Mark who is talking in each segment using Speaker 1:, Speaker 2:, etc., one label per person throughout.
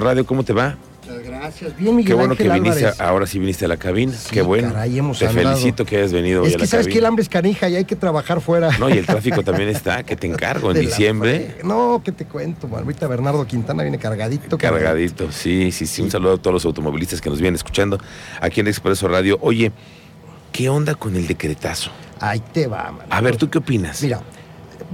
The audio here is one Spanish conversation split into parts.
Speaker 1: Radio, ¿cómo te va?
Speaker 2: Muchas gracias. Bien, Miguel
Speaker 1: Qué bueno
Speaker 2: Ángel
Speaker 1: que viniste,
Speaker 2: Álvarez.
Speaker 1: ahora sí viniste a la cabina.
Speaker 2: Sí,
Speaker 1: Qué bueno.
Speaker 2: caray, hemos
Speaker 1: te
Speaker 2: andado.
Speaker 1: felicito que hayas venido hoy
Speaker 2: Es
Speaker 1: a
Speaker 2: que
Speaker 1: la
Speaker 2: sabes que el
Speaker 1: cabina.
Speaker 2: hambre es canija y hay que trabajar fuera.
Speaker 1: No, y el tráfico también está, que te encargo en
Speaker 2: la
Speaker 1: diciembre.
Speaker 2: No, ¿qué te cuento? Ahorita Bernardo Quintana viene cargadito.
Speaker 1: Cargadito, sí, sí, sí. Un saludo a todos los automovilistas que nos vienen escuchando aquí en Expreso Radio. Oye, ¿qué onda con el decretazo?
Speaker 2: Ahí te va, man.
Speaker 1: A ver, ¿tú qué opinas?
Speaker 2: Mira,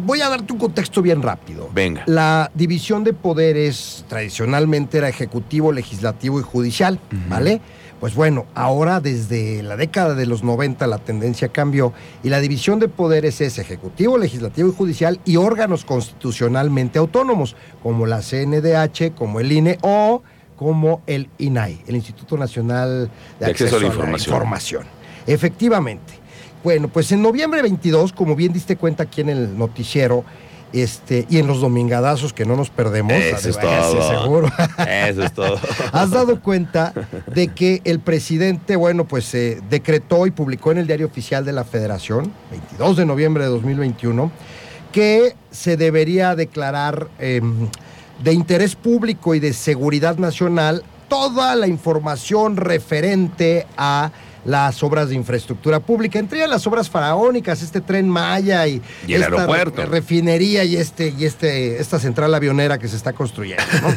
Speaker 2: voy a darte un contexto bien rápido.
Speaker 1: Venga.
Speaker 2: La división de poderes tradicionalmente era ejecutivo, legislativo y judicial, ¿vale? Pues bueno, ahora desde la década de los 90 la tendencia cambió y la división de poderes es ejecutivo, legislativo y judicial y órganos constitucionalmente autónomos, como la CNDH, como el INE o como el INAI, el Instituto Nacional de,
Speaker 1: De Acceso a la Información.
Speaker 2: Información. Efectivamente. Bueno, pues en noviembre 22, como bien diste cuenta aquí en el noticiero, este, y en los domingadazos que no nos perdemos,
Speaker 1: Eso es todo.
Speaker 2: seguro,
Speaker 1: Eso es todo.
Speaker 2: has dado cuenta de que el presidente, bueno, pues se decretó y publicó en el Diario Oficial de la Federación, 22 de noviembre de 2021, que se debería declarar eh, de interés público y de seguridad nacional toda la información referente a las obras de infraestructura pública, entre ellas las obras faraónicas, este tren Maya y,
Speaker 1: Y el
Speaker 2: esta
Speaker 1: aeropuerto.
Speaker 2: refinería y este y este esta central avionera que se está construyendo. ¿no?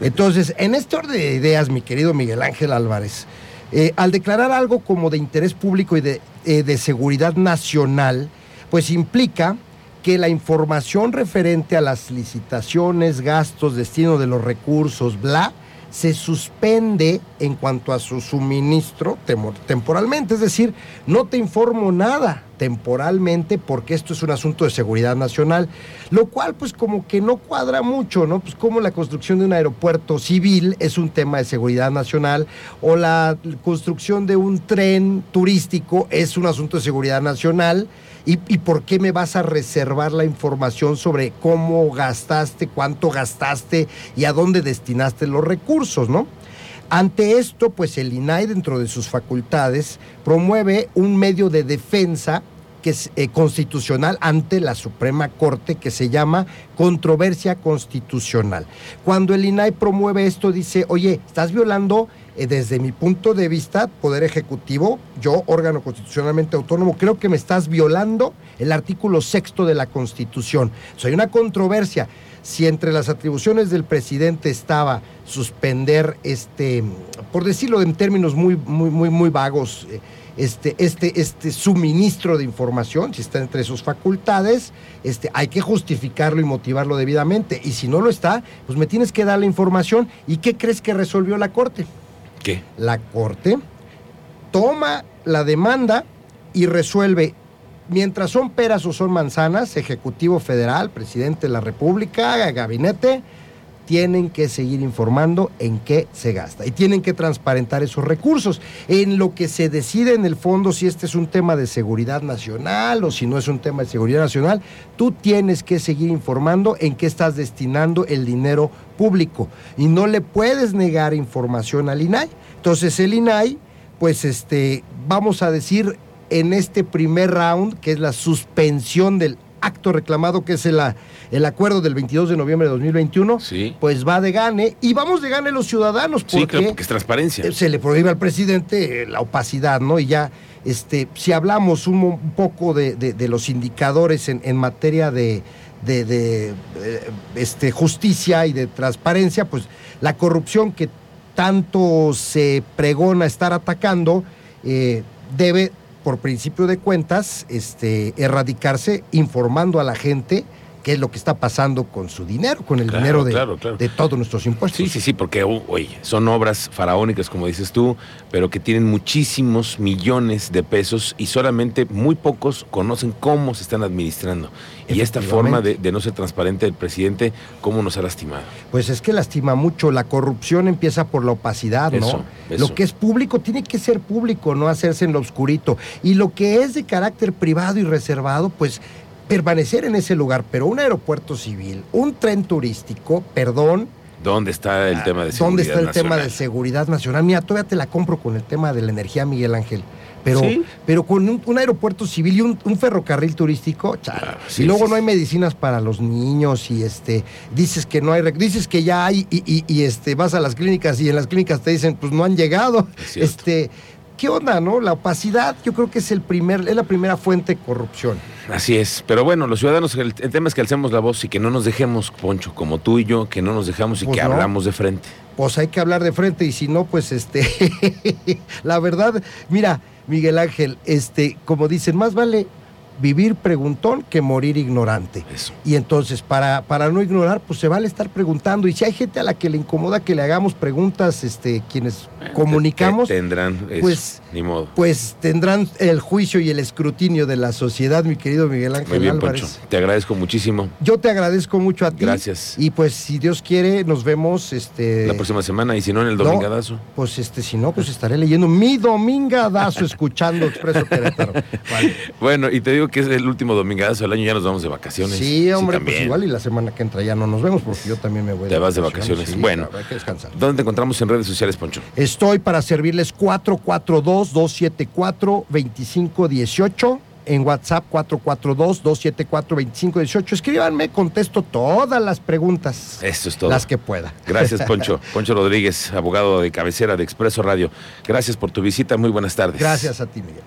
Speaker 2: Entonces, en este orden de ideas, mi querido Miguel Ángel Álvarez, eh, al declarar algo como de interés público y de, eh, de seguridad nacional, pues implica que la información referente a las licitaciones, gastos, destino de los recursos, bla, se suspende en cuanto a su suministro temporalmente. Es decir, no te informo nada temporalmente porque esto es un asunto de seguridad nacional, lo cual pues como que no cuadra mucho, ¿no? Pues como la construcción de un aeropuerto civil es un tema de seguridad nacional o la construcción de un tren turístico es un asunto de seguridad nacional. ¿Y, y por qué me vas a reservar la información sobre cómo gastaste, cuánto gastaste y a dónde destinaste los recursos, no? Ante esto, pues el INAI, dentro de sus facultades, promueve un medio de defensa que es eh, constitucional ante la Suprema Corte que se llama controversia constitucional. Cuando el INAI promueve esto, dice, oye, estás violando eh, desde mi punto de vista, Poder Ejecutivo, yo, órgano constitucionalmente autónomo, creo que me estás violando el artículo sexto de la Constitución. O sea, hay una controversia. Si entre las atribuciones del presidente estaba suspender este, por decirlo en términos muy, muy, muy, muy vagos, eh, este, este, este suministro de información, si está entre sus facultades, este, hay que justificarlo y motivarlo debidamente. Y si no lo está, pues me tienes que dar la información. ¿Y qué crees que resolvió la Corte?
Speaker 1: ¿Qué?
Speaker 2: La Corte toma la demanda y resuelve, mientras son peras o son manzanas, Ejecutivo Federal, Presidente de la República, Gabinete, tienen que seguir informando en qué se gasta y tienen que transparentar esos recursos. En lo que se decide en el fondo si este es un tema de seguridad nacional o si no es un tema de seguridad nacional, tú tienes que seguir informando en qué estás destinando el dinero público y no le puedes negar información al INAI. Entonces el INAI, pues este, vamos a decir en este primer round, que es la suspensión del acto reclamado, que es el, el acuerdo del 22 de noviembre de 2021,
Speaker 1: Sí.
Speaker 2: pues va de gane y vamos de gane los ciudadanos
Speaker 1: Sí,
Speaker 2: porque
Speaker 1: claro, porque es transparencia.
Speaker 2: se le prohíbe al presidente eh, la opacidad, ¿no? Y ya, este, si hablamos un, poco de, de- de los indicadores en, en materia de, de- de, eh, este, justicia y de transparencia, pues la corrupción que tanto se pregona estar atacando eh, debe, por principio de cuentas, este, erradicarse informando a la gente qué es lo que está pasando con su dinero, con el
Speaker 1: Claro,
Speaker 2: dinero de,
Speaker 1: claro, claro.
Speaker 2: de todos nuestros impuestos.
Speaker 1: Sí, sí, sí, porque, u- oye, son obras faraónicas, como dices tú, pero que tienen muchísimos millones de pesos y solamente muy pocos conocen cómo se están administrando. Y esta forma de, de no ser transparente del presidente, cómo nos ha lastimado.
Speaker 2: Pues es que lastima mucho. La corrupción empieza por la opacidad, ¿no?
Speaker 1: Eso, eso.
Speaker 2: Lo que es público tiene que ser público, no hacerse en lo oscurito. Y lo que es de carácter privado y reservado, pues permanecer en ese lugar. Pero un aeropuerto civil, un tren turístico, perdón,
Speaker 1: ¿Dónde está el tema de seguridad
Speaker 2: ¿Dónde está el
Speaker 1: nacional?
Speaker 2: tema de seguridad nacional? Mira, todavía te la compro con el tema de la energía, Miguel Ángel. Pero,
Speaker 1: Sí.
Speaker 2: pero con un, un aeropuerto civil y un, un ferrocarril turístico, chale.
Speaker 1: Claro, sí,
Speaker 2: y luego
Speaker 1: sí,
Speaker 2: no hay medicinas para los niños y este dices que no hay, dices que ya hay y, y- y, este vas a las clínicas y en las clínicas te dicen pues no han llegado.
Speaker 1: Es.
Speaker 2: Este, ¿qué onda, no? La opacidad, yo creo que es el primer, es la primera fuente de corrupción.
Speaker 1: Así es, pero bueno, los ciudadanos, el, el tema es que alcemos la voz y que no nos dejemos, Poncho, como tú y yo, que no nos dejamos y
Speaker 2: Pues
Speaker 1: que
Speaker 2: no.
Speaker 1: hablamos de frente.
Speaker 2: pues hay que hablar de frente y si no, pues este, la verdad, mira, Miguel Ángel, este, como dicen, más vale vivir preguntón que morir ignorante.
Speaker 1: Eso.
Speaker 2: Y entonces, para, para no ignorar, pues se vale estar preguntando. Y si hay gente a la que le incomoda que le hagamos preguntas, este, quienes comunicamos,
Speaker 1: Te- Tendrán, eso,
Speaker 2: pues-
Speaker 1: ni modo.
Speaker 2: pues tendrán el juicio y el escrutinio de la sociedad, mi querido Miguel Ángel
Speaker 1: Muy bien,
Speaker 2: Álvarez.
Speaker 1: Poncho. Te agradezco muchísimo.
Speaker 2: Yo te agradezco mucho a ti.
Speaker 1: Gracias.
Speaker 2: Y pues, si Dios quiere, nos vemos este,
Speaker 1: La próxima semana y si no en el
Speaker 2: no.
Speaker 1: domingadazo.
Speaker 2: Pues este, si no, pues estaré leyendo mi domingadazo escuchando Expreso Querétaro. Vale.
Speaker 1: Bueno, y te digo que es el último domingadazo del año, ya nos vamos de vacaciones.
Speaker 2: Sí, hombre, pues
Speaker 1: también.
Speaker 2: igual y la semana que entra ya no nos vemos porque yo también me voy
Speaker 1: Te vas de vacaciones.
Speaker 2: Sí,
Speaker 1: Bueno.
Speaker 2: claro, hay que descansar.
Speaker 1: ¿Dónde te encontramos en redes sociales, Poncho?
Speaker 2: Estoy para servirles 442-274-2518. En WhatsApp 442-274-2518. Escríbanme, contesto todas las preguntas.
Speaker 1: Eso es todo.
Speaker 2: Las que pueda.
Speaker 1: Gracias, Poncho. Poncho Rodríguez, abogado de cabecera de Expreso Radio. Gracias por tu visita. Muy buenas tardes.
Speaker 2: Gracias a ti, Miguel.